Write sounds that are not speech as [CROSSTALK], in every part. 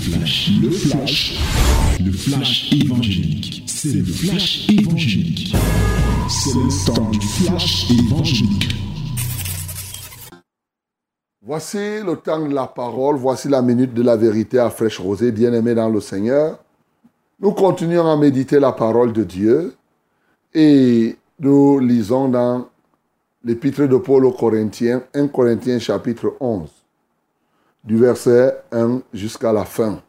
flash, le flash, le flash évangélique. C'est le flash évangélique. C'est le temps du flash évangélique. Voici le temps de la parole, voici la minute de la vérité à fraîche rosée, bien-aimé dans le Seigneur. Nous continuons à méditer la parole de Dieu et nous lisons dans l'épître de Paul aux Corinthiens, 1 Corinthiens chapitre 11 du verset 1 jusqu'à la fin.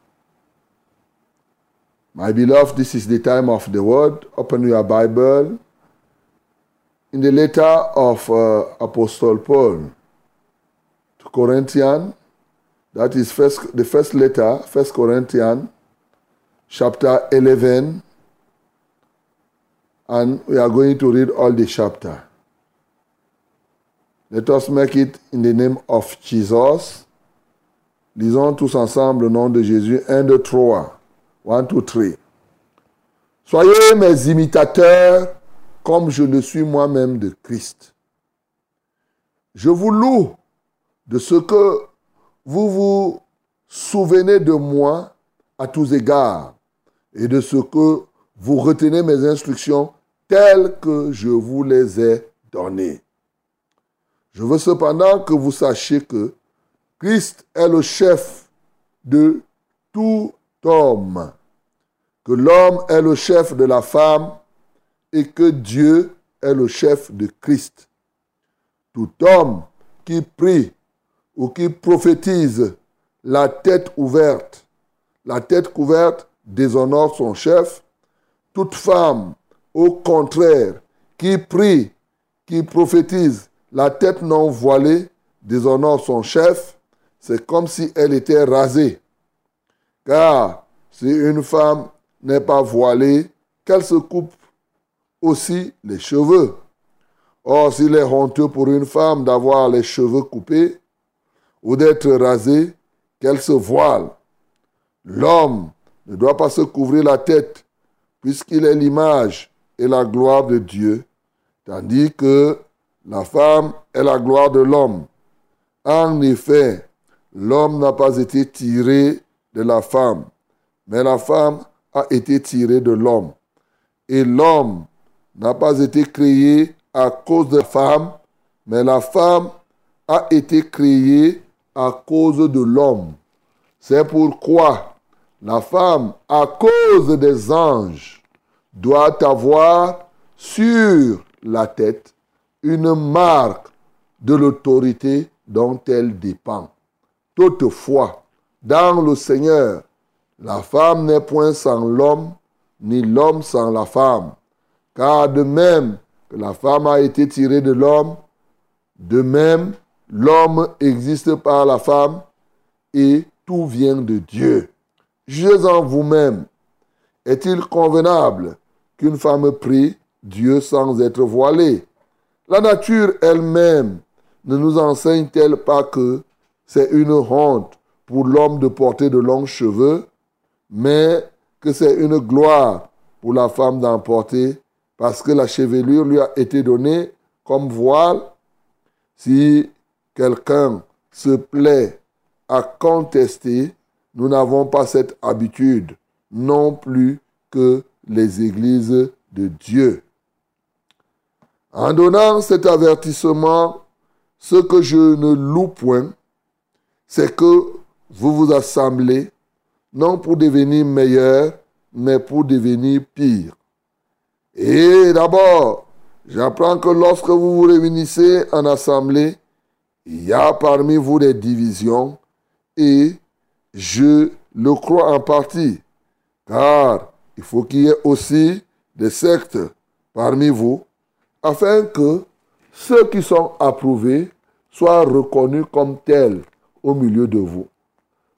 My beloved, this is the time of the word. Open your Bible. In the letter of uh, Apostle Paul to Corinthians, that is first, the first letter, First Corinthians, chapter 11, and we are going to read all the chapter. Let us make it in the name of Jesus. Lisons tous ensemble le nom de Jésus. 1, 2, 3. 1, 2, 3. Soyez mes imitateurs comme je le suis moi-même de Christ. Je vous loue de ce que vous vous souvenez de moi à tous égards et de ce que vous retenez mes instructions telles que je vous les ai données. Je veux cependant que vous sachiez que Christ est le chef de tout homme, que l'homme est le chef de la femme et que Dieu est le chef de Christ. Tout homme qui prie ou qui prophétise la tête ouverte, la tête couverte déshonore son chef. Toute femme, au contraire, qui prie, qui prophétise la tête non voilée, déshonore son chef c'est comme si elle était rasée. Car si une femme n'est pas voilée, qu'elle se coupe aussi les cheveux. Or, s'il est honteux pour une femme d'avoir les cheveux coupés ou d'être rasée, qu'elle se voile. L'homme ne doit pas se couvrir la tête, puisqu'il est l'image et la gloire de Dieu, tandis que la femme est la gloire de l'homme. En effet, L'homme n'a pas été tiré de la femme, mais la femme a été tirée de l'homme. Et l'homme n'a pas été créé à cause de la femme, mais la femme a été créée à cause de l'homme. C'est pourquoi la femme, à cause des anges, doit avoir sur la tête une marque de l'autorité dont elle dépend. Toutefois, dans le Seigneur, la femme n'est point sans l'homme, ni l'homme sans la femme. Car de même que la femme a été tirée de l'homme, de même l'homme existe par la femme, et tout vient de Dieu. Jugez en vous-même. Est-il convenable qu'une femme prie Dieu sans être voilée? La nature elle-même ne nous enseigne-t-elle pas que c'est une honte pour l'homme de porter de longs cheveux, mais que c'est une gloire pour la femme d'en porter parce que la chevelure lui a été donnée comme voile. Si quelqu'un se plaît à contester, nous n'avons pas cette habitude non plus que les églises de Dieu. En donnant cet avertissement, ce que je ne loue point, c'est que vous vous assemblez non pour devenir meilleur, mais pour devenir pire. Et d'abord, j'apprends que lorsque vous vous réunissez en assemblée, il y a parmi vous des divisions et je le crois en partie, car il faut qu'il y ait aussi des sectes parmi vous, afin que ceux qui sont approuvés soient reconnus comme tels au milieu de vous.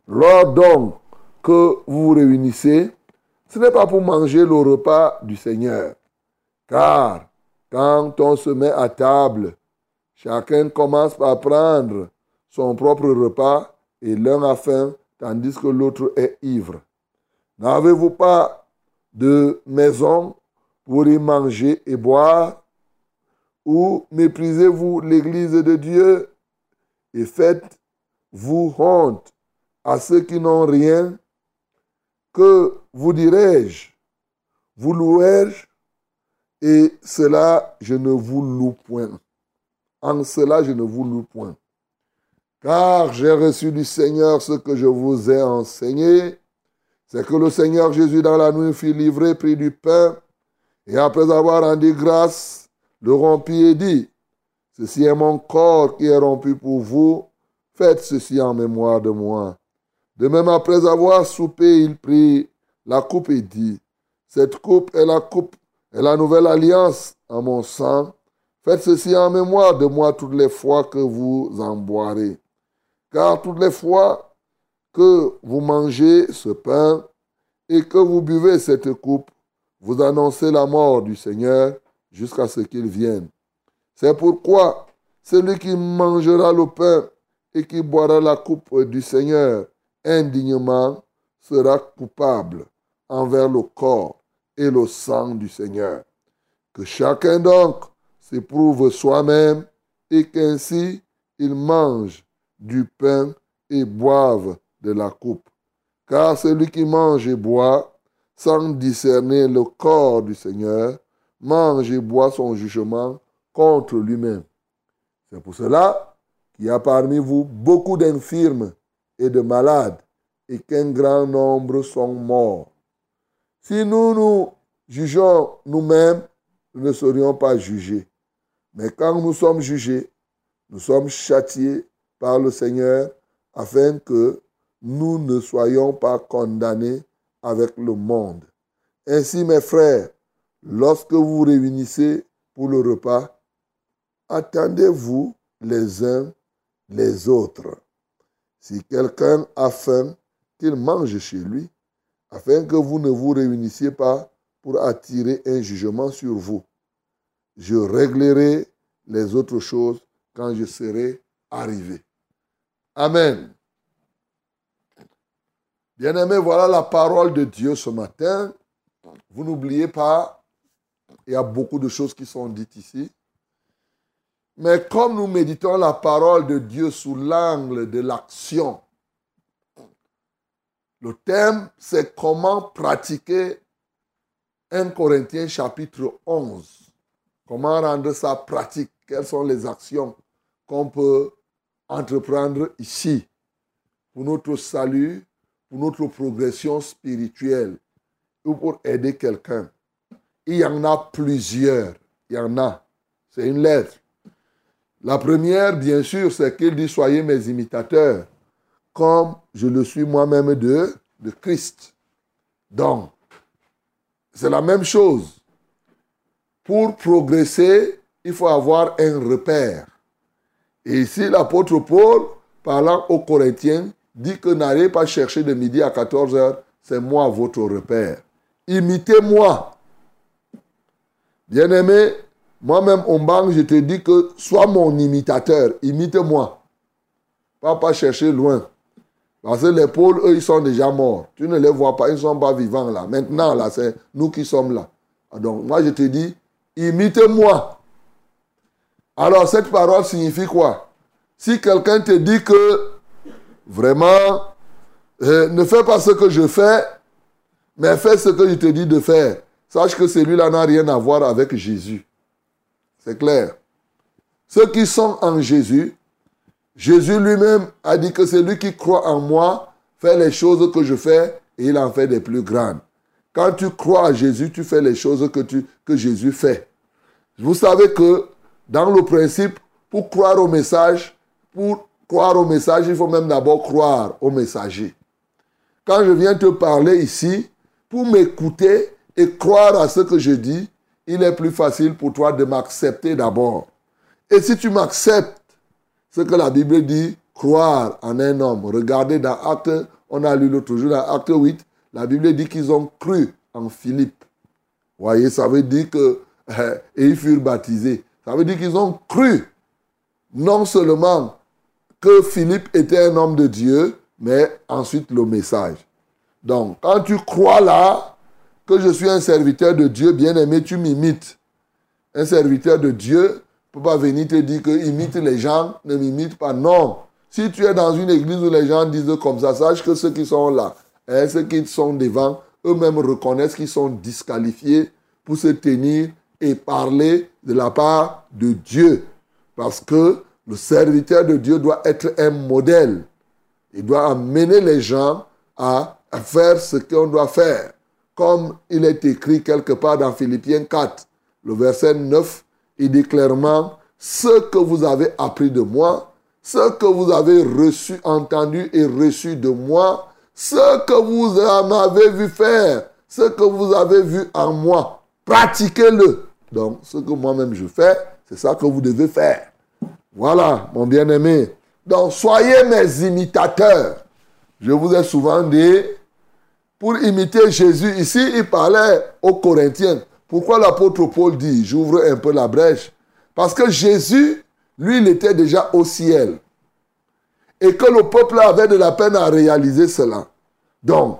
Lors donc que vous vous réunissez, ce n'est pas pour manger le repas du Seigneur. Car quand on se met à table, chacun commence par prendre son propre repas et l'un a faim tandis que l'autre est ivre. N'avez-vous pas de maison pour y manger et boire? Ou méprisez-vous l'Église de Dieu et faites vous honte à ceux qui n'ont rien que vous dirais-je Vous louerai-je Et cela, je ne vous loue point. En cela, je ne vous loue point. Car j'ai reçu du Seigneur ce que je vous ai enseigné. C'est que le Seigneur Jésus, dans la nuit, fit livrer, prit du pain, et après avoir rendu grâce, le rompit et dit, Ceci est mon corps qui est rompu pour vous, faites ceci en mémoire de moi. De même, après avoir soupé, il prit la coupe et dit, Cette coupe est la coupe, est la nouvelle alliance en mon sang. Faites ceci en mémoire de moi toutes les fois que vous en boirez. Car toutes les fois que vous mangez ce pain et que vous buvez cette coupe, vous annoncez la mort du Seigneur jusqu'à ce qu'il vienne. C'est pourquoi celui qui mangera le pain et qui boira la coupe du Seigneur indignement sera coupable envers le corps et le sang du Seigneur. Que chacun donc s'éprouve soi-même et qu'ainsi il mange du pain et boive de la coupe. Car celui qui mange et boit sans discerner le corps du Seigneur mange et boit son jugement contre lui-même. C'est pour cela qu'il y a parmi vous beaucoup d'infirmes et de malades, et qu'un grand nombre sont morts. Si nous nous jugeons nous-mêmes, nous ne serions pas jugés. Mais quand nous sommes jugés, nous sommes châtiés par le Seigneur afin que nous ne soyons pas condamnés avec le monde. Ainsi, mes frères, lorsque vous vous réunissez pour le repas, attendez-vous les uns les autres. Si quelqu'un a faim, qu'il mange chez lui, afin que vous ne vous réunissiez pas pour attirer un jugement sur vous. Je réglerai les autres choses quand je serai arrivé. Amen. Bien-aimés, voilà la parole de Dieu ce matin. Vous n'oubliez pas, il y a beaucoup de choses qui sont dites ici. Mais comme nous méditons la parole de Dieu sous l'angle de l'action, le thème, c'est comment pratiquer 1 Corinthiens chapitre 11. Comment rendre ça pratique? Quelles sont les actions qu'on peut entreprendre ici? Pour notre salut, pour notre progression spirituelle ou pour aider quelqu'un. Il y en a plusieurs. Il y en a. C'est une lettre. La première, bien sûr, c'est qu'il dit Soyez mes imitateurs, comme je le suis moi-même de, de Christ. Donc, c'est la même chose. Pour progresser, il faut avoir un repère. Et ici, l'apôtre Paul, parlant aux Corinthiens, dit que n'allez pas chercher de midi à 14 heures, c'est moi votre repère. Imitez-moi. Bien-aimé, moi-même, au banc, je te dis que sois mon imitateur, imite-moi. Pas pas chercher loin. Parce que les pôles, eux, ils sont déjà morts. Tu ne les vois pas, ils ne sont pas vivants là. Maintenant, là, c'est nous qui sommes là. Donc, moi, je te dis, imite-moi. Alors, cette parole signifie quoi? Si quelqu'un te dit que vraiment, euh, ne fais pas ce que je fais, mais fais ce que je te dis de faire. Sache que celui-là n'a rien à voir avec Jésus. C'est clair. Ceux qui sont en Jésus, Jésus lui-même a dit que celui qui croit en moi fait les choses que je fais et il en fait des plus grandes. Quand tu crois à Jésus, tu fais les choses que, que Jésus fait. Vous savez que dans le principe, pour croire au message, pour croire au message, il faut même d'abord croire au messager. Quand je viens te parler ici, pour m'écouter et croire à ce que je dis, il est plus facile pour toi de m'accepter d'abord. Et si tu m'acceptes, ce que la Bible dit, croire en un homme. Regardez dans Acte, on a lu l'autre jour, dans Acte 8, la Bible dit qu'ils ont cru en Philippe. Voyez, ça veut dire que, [LAUGHS] et ils furent baptisés. Ça veut dire qu'ils ont cru non seulement que Philippe était un homme de Dieu, mais ensuite le message. Donc, quand tu crois là que je suis un serviteur de Dieu, bien aimé, tu m'imites. Un serviteur de Dieu ne peut pas venir te dire que imite les gens, ne m'imite pas. Non. Si tu es dans une église où les gens disent comme ça, sache que ceux qui sont là, hein, ceux qui sont devant, eux-mêmes reconnaissent qu'ils sont disqualifiés pour se tenir et parler de la part de Dieu. Parce que le serviteur de Dieu doit être un modèle. Il doit amener les gens à, faire ce qu'on doit faire. Comme il est écrit quelque part dans Philippiens 4, le verset 9, il dit clairement, ce que vous avez appris de moi, ce que vous avez reçu, entendu et reçu de moi, ce que vous m'avez vu faire, ce que vous avez vu en moi, pratiquez-le. Donc, ce que moi-même je fais, c'est ça que vous devez faire. Voilà, mon bien-aimé. Donc, soyez mes imitateurs. Je vous ai souvent dit, pour imiter Jésus, ici, il parlait aux Corinthiens. Pourquoi l'apôtre Paul dit, j'ouvre un peu la brèche? Parce que Jésus, lui, il était déjà au ciel. Et que le peuple avait de la peine à réaliser cela. Donc,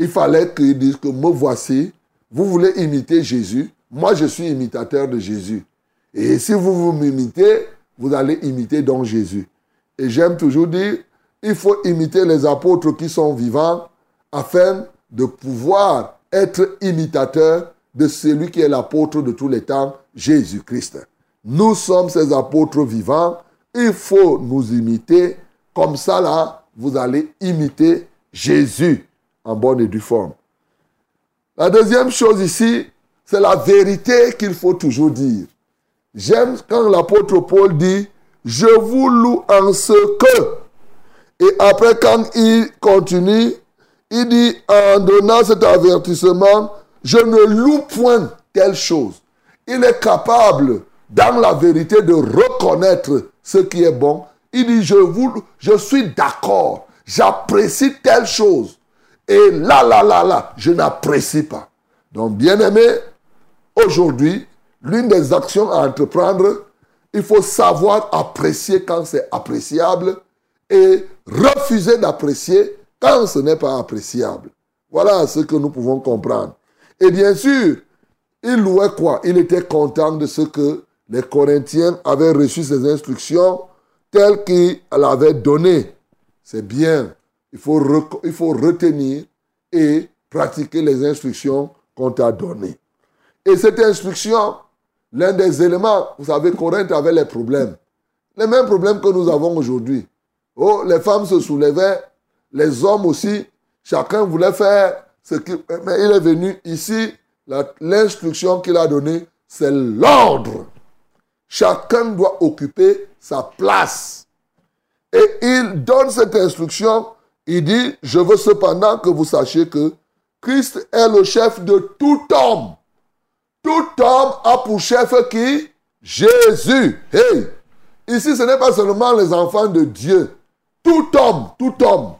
il fallait qu'il dise que me voici, vous voulez imiter Jésus, moi je suis imitateur de Jésus. Et si vous vous m'imitez, vous allez imiter donc Jésus. Et j'aime toujours dire, il faut imiter les apôtres qui sont vivants afin de pouvoir être imitateur de celui qui est l'apôtre de tous les temps, Jésus-Christ. Nous sommes ces apôtres vivants. Il faut nous imiter. Comme ça, là, vous allez imiter Jésus en bonne et due forme. La deuxième chose ici, c'est la vérité qu'il faut toujours dire. J'aime quand l'apôtre Paul dit, je vous loue en ce que. Et après, quand il continue, il dit, en donnant cet avertissement, je ne loue point telle chose. Il est capable, dans la vérité, de reconnaître ce qui est bon. Il dit, je, vous, je suis d'accord, j'apprécie telle chose. Et là, là, là, là, je n'apprécie pas. Donc, bien aimé, aujourd'hui, l'une des actions à entreprendre, il faut savoir apprécier quand c'est appréciable et refuser d'apprécier quand ce n'est pas appréciable. Voilà ce que nous pouvons comprendre. Et bien sûr, il louait quoi? Il était content de ce que les Corinthiens avaient reçu ces instructions telles qu'il avait données. C'est bien. Il faut, il faut retenir et pratiquer les instructions qu'on t'a données. Et cette instruction, l'un des éléments, vous savez, Corinthe avait les problèmes. Les mêmes problèmes que nous avons aujourd'hui. Oh, les femmes se soulevaient, les hommes aussi, chacun voulait faire ce qu'il... Mais il est venu ici, l'instruction qu'il a donnée, c'est l'ordre. Chacun doit occuper sa place. Et il donne cette instruction, il dit, je veux cependant que vous sachiez que Christ est le chef de tout homme. Tout homme a pour chef qui? Jésus. Hey! Ici, ce n'est pas seulement les enfants de Dieu. Tout homme, tout homme,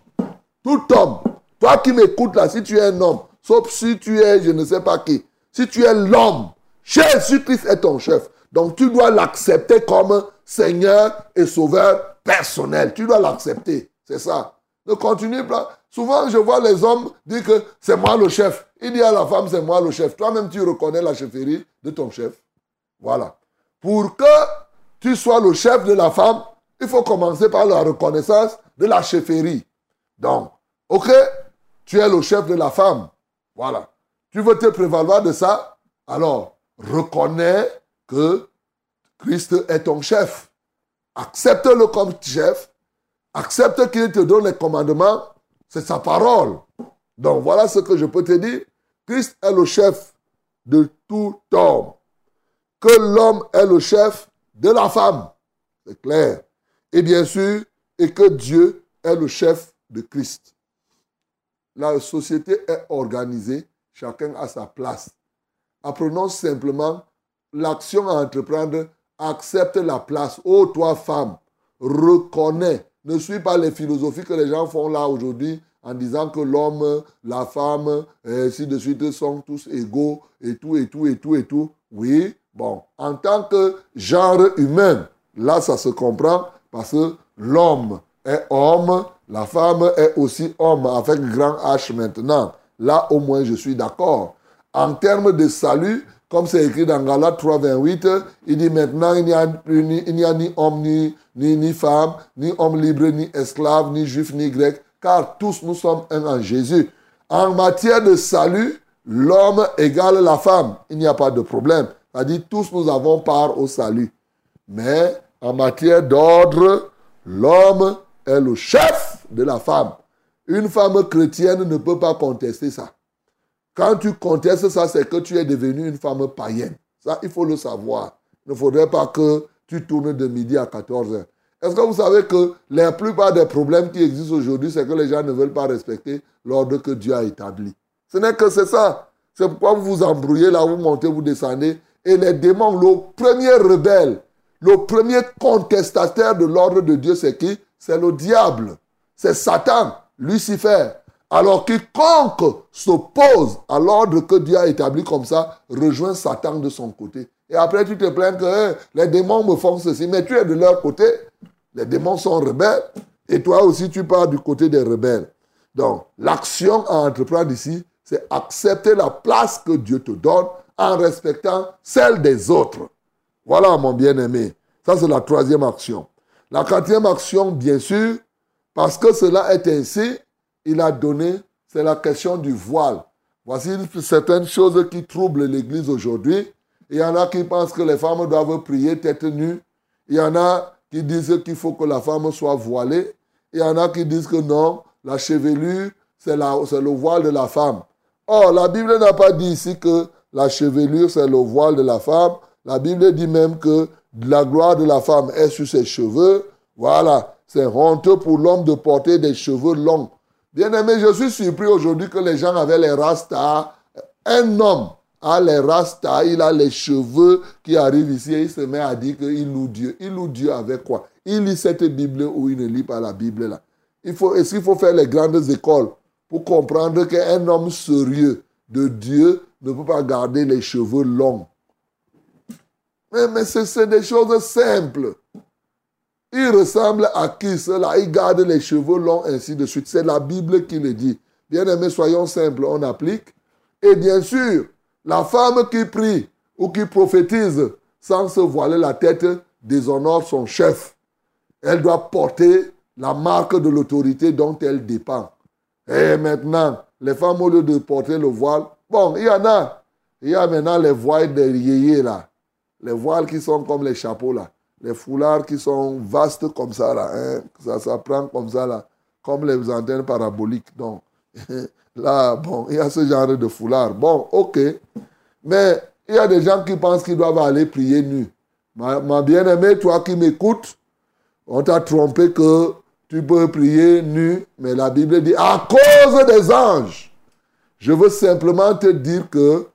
tout homme. Toi qui m'écoutes là, si tu es un homme, sauf si tu es je ne sais pas qui, si tu es l'homme, Jésus-Christ est ton chef. Donc tu dois l'accepter comme Seigneur et Sauveur personnel. Tu dois l'accepter. C'est ça. Ne continue pas. Souvent, je vois les hommes dire que c'est moi le chef. Il dit à la femme, c'est moi le chef. Toi-même, tu reconnais la chefferie de ton chef. Voilà. Pour que tu sois le chef de la femme, il faut commencer par la reconnaissance de la chefferie. Donc, ok, tu es le chef de la femme. Voilà. Tu veux te prévaloir de ça? Alors, reconnais que Christ est ton chef. Accepte-le comme chef. Accepte qu'il te donne les commandements c'est sa parole. Donc voilà ce que je peux te dire. Christ est le chef de tout homme. Que l'homme est le chef de la femme. C'est clair. Et bien sûr, et que Dieu est le chef de Christ. La société est organisée, chacun a sa place. Apprenons simplement l'action à entreprendre, accepte la place. Oh, toi, femme, reconnais ne suis pas les philosophies que les gens font là aujourd'hui en disant que l'homme, la femme, et ainsi de suite, sont tous égaux et tout, et tout, et tout, et tout. Oui, bon, en tant que genre humain, là, ça se comprend parce que l'homme est homme, la femme est aussi homme avec grand H maintenant. Là, au moins, je suis d'accord. En termes de salut, comme c'est écrit dans Galates 3, 28, il dit maintenant, il n'y a, ni homme, ni, ni, ni femme, ni homme libre, ni esclave, ni juif, ni grec, car tous nous sommes un en Jésus. En matière de salut, l'homme égale la femme. Il n'y a pas de problème. C'est-à-dire, tous nous avons part au salut. Mais en matière d'ordre, l'homme est le chef de la femme. Une femme chrétienne ne peut pas contester ça. Quand tu contestes ça, c'est que tu es devenu une femme païenne. Ça, il faut le savoir. Il ne faudrait pas que tu tournes de midi à 14 heures. Est-ce que vous savez que la plupart des problèmes qui existent aujourd'hui, c'est que les gens ne veulent pas respecter l'ordre que Dieu a établi. Ce n'est que c'est ça. C'est pourquoi vous vous embrouillez là, vous montez, vous descendez. Et les démons, le premier rebelle, le premier contestataire de l'ordre de Dieu, c'est qui? C'est le diable. C'est Satan, Lucifer. Alors quiconque s'oppose à l'ordre que Dieu a établi comme ça, rejoint Satan de son côté. Et après, tu te plains que hein, les démons me font ceci, mais tu es de leur côté. Les démons sont rebelles. Et toi aussi, tu pars du côté des rebelles. Donc, l'action à entreprendre ici, c'est accepter la place que Dieu te donne en respectant celle des autres. Voilà, mon bien-aimé. Ça, c'est la troisième action. La quatrième action, bien sûr, parce que cela est ainsi, il a donné, c'est la question du voile. Voici certaines choses qui troublent l'Église aujourd'hui. Il y en a qui pensent que les femmes doivent prier tête nue. Il y en a qui disent qu'il faut que la femme soit voilée. Il y en a qui disent que non, la chevelure, c'est le voile de la femme. Or, la Bible n'a pas dit ici que la chevelure, c'est le voile de la femme. La Bible dit même que la gloire de la femme est sur ses cheveux. Voilà, c'est honteux pour l'homme de porter des cheveux longs. Bien aimé, je suis surpris aujourd'hui que les gens avaient les rastas. Un homme a les rastas, il a les cheveux qui arrivent ici et il se met à dire qu'il loue Dieu. Il loue Dieu avec quoi? Il lit cette Bible ou il ne lit pas la Bible là. Est-ce qu'il faut faire les grandes écoles pour comprendre qu'un homme sérieux de Dieu ne peut pas garder les cheveux longs? Mais, mais c'est des choses simples. Il ressemble à qui cela? Il garde les cheveux longs, ainsi de suite. C'est la Bible qui le dit. Bien aimé, soyons simples, on applique. Et bien sûr, la femme qui prie ou qui prophétise sans se voiler la tête déshonore son chef. Elle doit porter la marque de l'autorité dont elle dépend. Et maintenant, les femmes, au lieu de porter le voile, bon, il y en a. Il y a maintenant les voiles des yéyés là. Les voiles qui sont comme les chapeaux là. Les foulards qui sont vastes comme ça là. Hein. Ça, ça prend comme ça là. Comme les antennes paraboliques. Donc, [LAUGHS] là, bon, il y a ce genre de foulard. Bon, ok. Mais il y a des gens qui pensent qu'ils doivent aller prier nu. Ma, ma bien-aimée, toi qui m'écoutes, on t'a trompé que tu peux prier nu, mais la Bible dit à cause des anges. Je veux simplement te dire que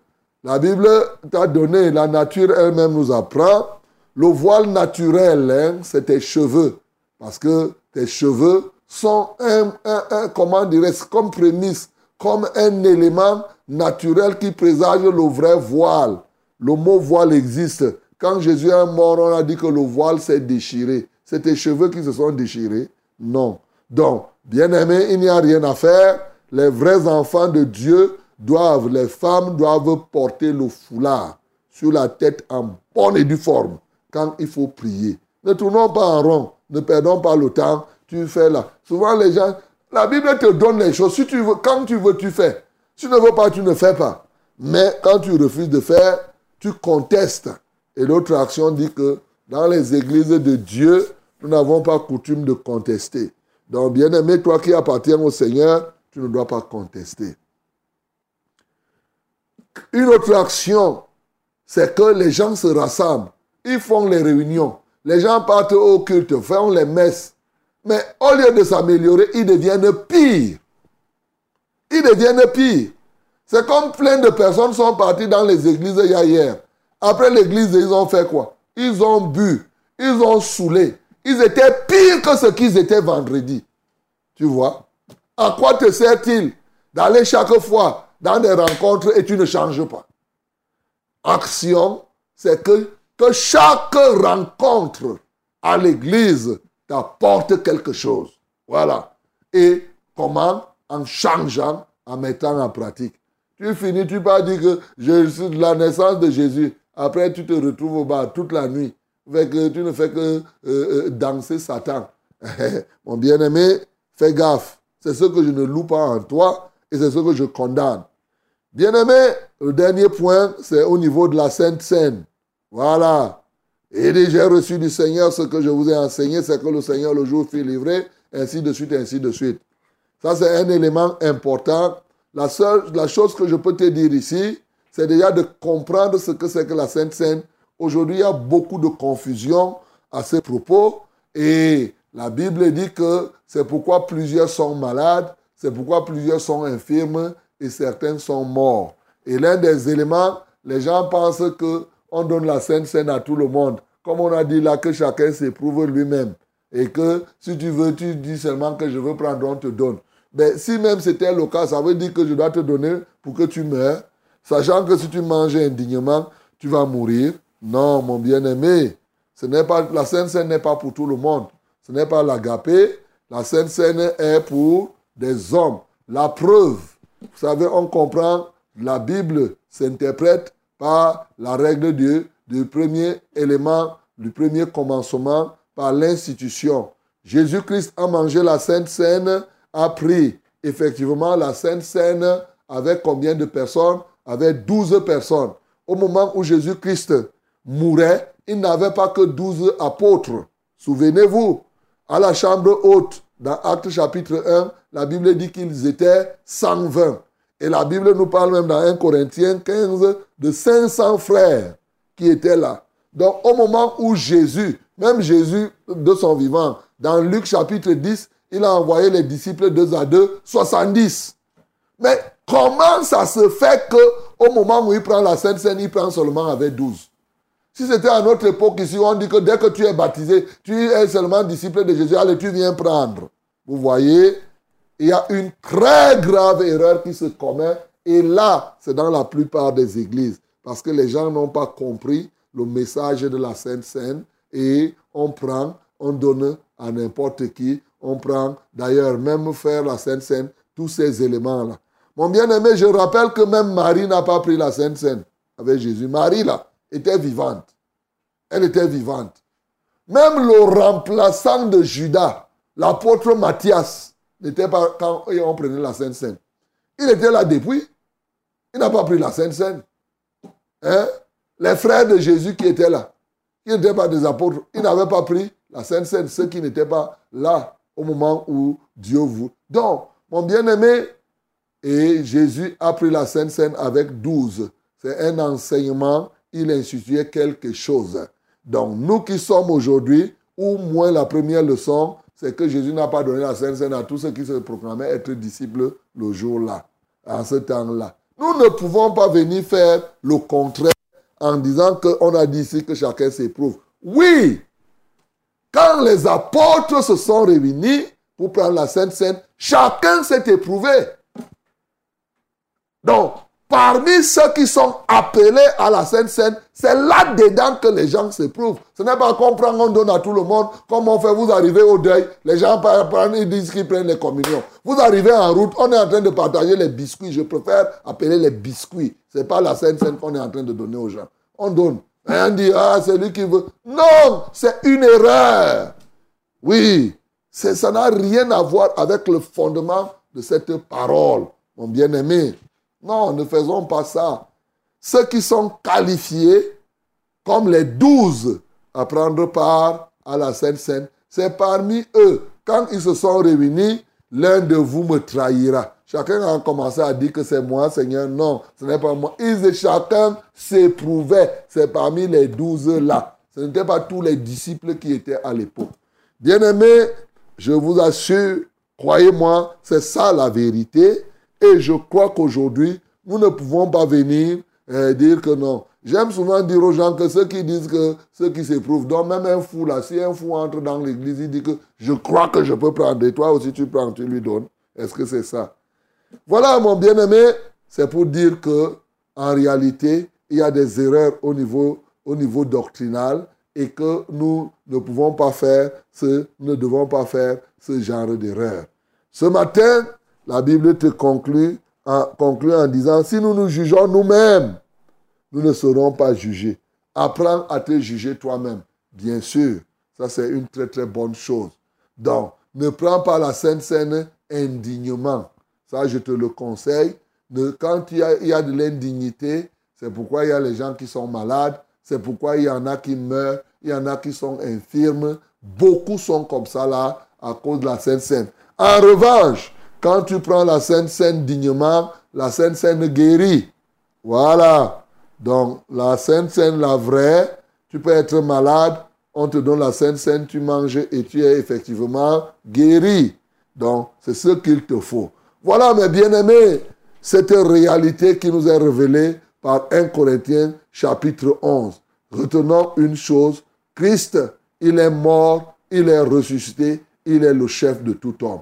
la Bible t'a donné, la nature elle-même nous apprend, le voile naturel, hein, c'est tes cheveux. Parce que tes cheveux sont un, un, comment dirais comme prémisse, comme un élément naturel qui présage le vrai voile. Le mot voile existe. Quand Jésus est mort, on a dit que le voile s'est déchiré. C'est tes cheveux qui se sont déchirés. Non. Donc, bien aimé, il n'y a rien à faire. Les vrais enfants de Dieu doivent, les femmes doivent porter le foulard sur la tête en bonne et due forme quand il faut prier. Ne tournons pas en rond, ne perdons pas le temps. Tu fais là. Souvent les gens, la Bible te donne les choses. Quand tu veux, tu fais. Si tu ne veux pas, tu ne fais pas. Mais quand tu refuses de faire, tu contestes. Et l'autre action dit que dans les églises de Dieu, nous n'avons pas coutume de contester. Donc, bien aimé, toi qui appartiens au Seigneur, tu ne dois pas contester. Une autre action, c'est que les gens se rassemblent. Ils font les réunions. Les gens partent au culte, font les messes. Mais au lieu de s'améliorer, ils deviennent pires. Ils deviennent pires. C'est comme plein de personnes sont parties dans les églises hier. Après l'église, ils ont fait quoi? Ils ont bu, ils ont saoulé, ils étaient pires que ce qu'ils étaient vendredi. Tu vois? À quoi te sert-il d'aller chaque fois dans des rencontres et tu ne changes pas? Action, c'est que, que chaque rencontre à l'église t'apporte quelque chose. Voilà. Et comment? En changeant, en mettant en pratique. Tu finis, tu pas dire que je suis de la naissance de Jésus. Après, tu te retrouves au bar toute la nuit tu ne fais que euh, euh, danser Satan. [LAUGHS] Mon bien-aimé, fais gaffe. C'est ce que je ne loue pas en toi Et c'est ce que je condamne. Bien-aimé, le dernier point, c'est au niveau de la Sainte Seine. Voilà. Et j'ai reçu du Seigneur ce que je vous ai enseigné, c'est que le Seigneur le jour fut livré, ainsi de suite, ainsi de suite. Ça, c'est un élément important. La seule, la chose que je peux te dire ici, c'est déjà de comprendre ce que c'est que la Sainte Seine. Aujourd'hui, il y a beaucoup de confusion à ce propos. Et la Bible dit que c'est pourquoi plusieurs sont malades, c'est pourquoi plusieurs sont infirmes et certains sont morts. Et l'un des éléments, les gens pensent que on donne la Sainte Seine à tout le monde. Comme on a dit là, que chacun s'éprouve lui-même. Et que si tu veux, tu dis seulement que je veux prendre, on te donne. Mais si même c'était le cas, ça veut dire que je dois te donner pour que tu meurs, sachant que si tu manges indignement, tu vas mourir. Non, mon bien-aimé, ce n'est pas, la Sainte Seine n'est pas pour tout le monde. Ce n'est pas l'agapé. La Sainte Seine est pour des hommes. La preuve, vous savez, on comprend, la Bible s'interprète par la règle Dieu, du premier élément, du premier commencement, par l'institution. Jésus-Christ a mangé la Sainte Seine, a pris effectivement la Sainte Seine avec combien de personnes? Avec douze personnes. Au moment où Jésus-Christ mourait, il n'avait pas que douze apôtres. Souvenez-vous, à la chambre haute, dans Actes chapitre 1, la Bible dit qu'ils étaient 120. Et la Bible nous parle même dans 1 Corinthiens 15 de 500 frères qui étaient là. Donc au moment où Jésus, même Jésus de son vivant, dans Luc chapitre 10, il a envoyé les disciples deux à deux, 70. Mais comment ça se fait que au moment où il prend la Sainte Seine, il prend seulement avec 12 Si c'était à notre époque ici, on dit que dès que tu es baptisé, tu es seulement disciple de Jésus, allez, tu viens prendre. Vous voyez, il y a une très grave erreur qui se commet. Et là, c'est dans la plupart des églises. Parce que les gens n'ont pas compris le message de la Sainte Seine. Et on prend, on donne à n'importe qui. On prend, d'ailleurs, même faire la Sainte Seine, tous ces éléments-là. Mon bien-aimé, je rappelle que même Marie n'a pas pris la Sainte Seine avec Jésus. Marie, là, était vivante. Elle était vivante. Même le remplaçant de Judas, l'apôtre Matthias, n'était pas quand on prenait la Sainte Seine. Il était là depuis. Il n'a pas pris la Sainte Seine. Hein? Les frères de Jésus qui étaient là, qui n'étaient pas des apôtres, ils n'avaient pas pris la Sainte Seine, ceux qui n'étaient pas là au moment où Dieu vous. Donc, mon bien-aimé, et Jésus a pris la Sainte Seine avec douze. C'est un enseignement, il instituait quelque chose. Donc, nous qui sommes aujourd'hui, au moins la première leçon, c'est que Jésus n'a pas donné la Sainte Seine à tous ceux qui se proclamaient être disciples le jour-là, en ce temps-là. Nous ne pouvons pas venir faire le contraire en disant qu'on a dit ici que chacun s'éprouve. Oui, quand les apôtres se sont réunis pour prendre la Sainte Seine, chacun s'est éprouvé. Donc, Parmi ceux qui sont appelés à la Sainte Seine, c'est là-dedans que les gens s'éprouvent. Ce n'est pas qu'on prend, on donne à tout le monde. Comme on fait, vous arrivez au deuil, les gens ils disent qu'ils prennent les communions. Vous arrivez en route, on est en train de partager les biscuits. Je préfère appeler les biscuits. Ce n'est pas la Sainte Seine qu'on est en train de donner aux gens. On donne. Et on dit, ah, c'est lui qui veut. Non, c'est une erreur. Oui, ça n'a rien à voir avec le fondement de cette parole, mon bien-aimé. Non, ne faisons pas ça. Ceux qui sont qualifiés comme les douze à prendre part à la Sainte Seine, c'est parmi eux. Quand ils se sont réunis, l'un de vous me trahira. Chacun a commencé à dire que c'est moi, Seigneur. Non, ce n'est pas moi. Ils, chacun s'éprouvait. C'est parmi les douze là. Ce n'étaient pas tous les disciples qui étaient à l'époque. Bien-aimés, je vous assure, croyez-moi, c'est ça la vérité. Et je crois qu'aujourd'hui, nous ne pouvons pas venir euh, dire que non. J'aime souvent dire aux gens que ceux qui disent que ceux qui s'éprouvent, donc même un fou là, si un fou entre dans l'église, il dit que je crois que je peux prendre, et toi aussi tu prends, tu lui donnes. Est-ce que c'est ça? Voilà, mon bien-aimé, c'est pour dire que en réalité, il y a des erreurs au niveau, au niveau doctrinal et que nous ne pouvons pas faire ce, ne devons pas faire ce genre d'erreur. Ce matin, la Bible te conclut en, en disant, si nous nous jugeons nous-mêmes, nous ne serons pas jugés. Apprends à te juger toi-même. Bien sûr, ça c'est une très très bonne chose. Donc, ne prends pas la Sainte Seine indignement. Ça, je te le conseille. Quand il y, a, il y a de l'indignité, c'est pourquoi il y a les gens qui sont malades, c'est pourquoi il y en a qui meurent, il y en a qui sont infirmes. Beaucoup sont comme ça là à cause de la Sainte Seine. En revanche, quand tu prends la Sainte Seine dignement, la Sainte Seine guérit. Voilà. Donc, la Sainte Seine, la vraie, tu peux être malade, on te donne la Sainte Seine, tu manges et tu es effectivement guéri. Donc, c'est ce qu'il te faut. Voilà, mes bien-aimés, cette réalité qui nous est révélée par 1 Corinthiens chapitre 11. Retenons une chose, Christ, il est mort, il est ressuscité, il est le chef de tout homme.